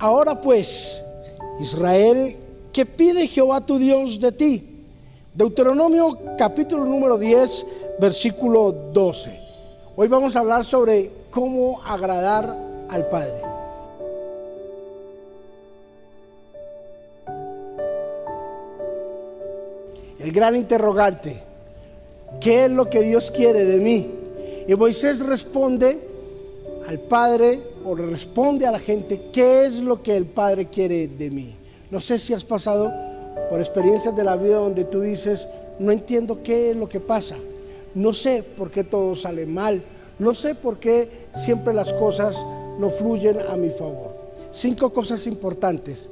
Ahora pues, Israel, ¿qué pide Jehová tu Dios de ti? Deuteronomio capítulo número 10, versículo 12. Hoy vamos a hablar sobre cómo agradar al Padre. El gran interrogante, ¿qué es lo que Dios quiere de mí? Y Moisés responde al Padre o responde a la gente qué es lo que el Padre quiere de mí. No sé si has pasado por experiencias de la vida donde tú dices, no entiendo qué es lo que pasa, no sé por qué todo sale mal, no sé por qué siempre las cosas no fluyen a mi favor. Cinco cosas importantes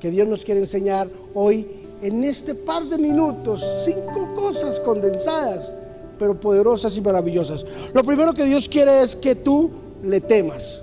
que Dios nos quiere enseñar hoy en este par de minutos. Cinco cosas condensadas, pero poderosas y maravillosas. Lo primero que Dios quiere es que tú le temas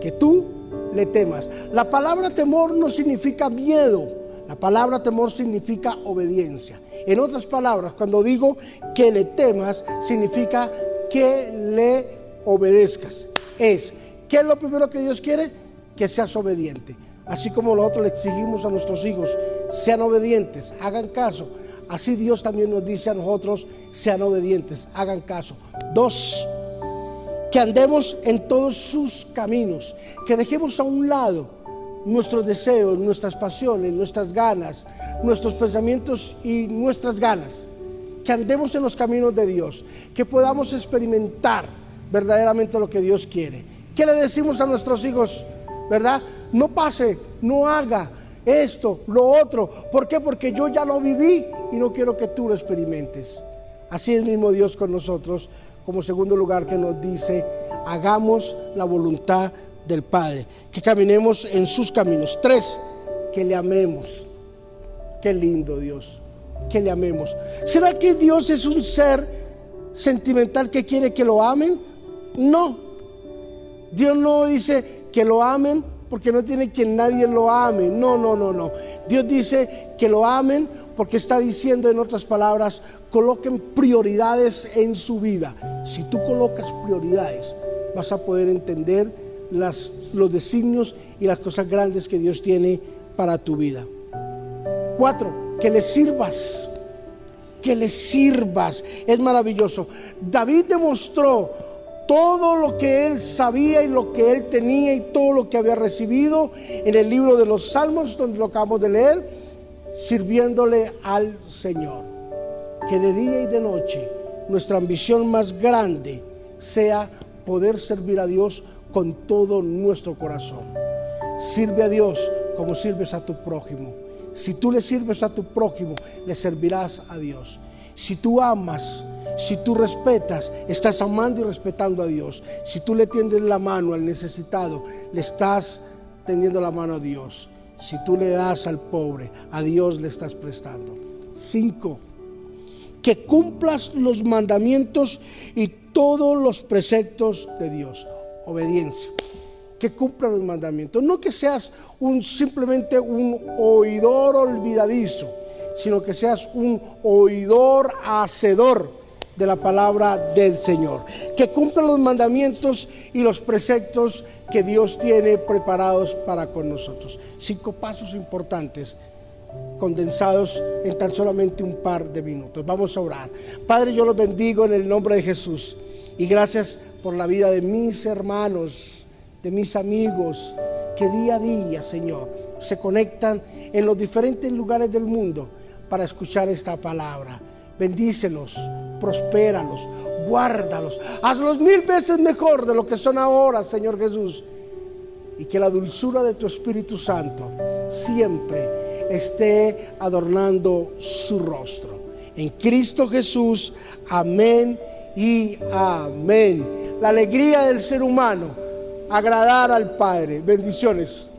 que tú le temas. La palabra temor no significa miedo, la palabra temor significa obediencia. En otras palabras, cuando digo que le temas, significa que le obedezcas. Es, ¿qué es lo primero que Dios quiere? Que seas obediente. Así como nosotros le exigimos a nuestros hijos, sean obedientes, hagan caso. Así Dios también nos dice a nosotros, sean obedientes, hagan caso. Dos, que andemos en todos sus caminos, que dejemos a un lado nuestros deseos, nuestras pasiones, nuestras ganas, nuestros pensamientos y nuestras ganas, que andemos en los caminos de Dios, que podamos experimentar verdaderamente lo que Dios quiere. ¿Qué le decimos a nuestros hijos? ¿Verdad? No pase, no haga esto, lo otro. ¿Por qué? Porque yo ya lo viví y no quiero que tú lo experimentes. Así es mismo Dios con nosotros como segundo lugar que nos dice, hagamos la voluntad del Padre, que caminemos en sus caminos. Tres, que le amemos. Qué lindo Dios, que le amemos. ¿Será que Dios es un ser sentimental que quiere que lo amen? No. Dios no dice que lo amen porque no tiene que nadie lo ame. No, no, no, no. Dios dice que lo amen porque está diciendo en otras palabras, coloquen prioridades en su vida. Si tú colocas prioridades, vas a poder entender los designios y las cosas grandes que Dios tiene para tu vida. Cuatro, que le sirvas. Que le sirvas. Es maravilloso. David demostró todo lo que él sabía y lo que él tenía y todo lo que había recibido en el libro de los Salmos, donde lo acabamos de leer sirviéndole al Señor. Que de día y de noche nuestra ambición más grande sea poder servir a Dios con todo nuestro corazón. Sirve a Dios como sirves a tu prójimo. Si tú le sirves a tu prójimo, le servirás a Dios. Si tú amas, si tú respetas, estás amando y respetando a Dios. Si tú le tiendes la mano al necesitado, le estás tendiendo la mano a Dios. Si tú le das al pobre, a Dios le estás prestando. Cinco, que cumplas los mandamientos y todos los preceptos de Dios. Obediencia. Que cumpla los mandamientos. No que seas un, simplemente un oidor olvidadizo, sino que seas un oidor hacedor de la palabra del Señor. Que cumpla los mandamientos y los preceptos que Dios tiene preparados para con nosotros. Cinco pasos importantes condensados en tan solamente un par de minutos. Vamos a orar. Padre, yo los bendigo en el nombre de Jesús. Y gracias por la vida de mis hermanos, de mis amigos, que día a día, Señor, se conectan en los diferentes lugares del mundo para escuchar esta palabra. Bendícelos, prospéralos, guárdalos, hazlos mil veces mejor de lo que son ahora, Señor Jesús. Y que la dulzura de tu Espíritu Santo siempre esté adornando su rostro. En Cristo Jesús, amén y amén. La alegría del ser humano, agradar al Padre. Bendiciones.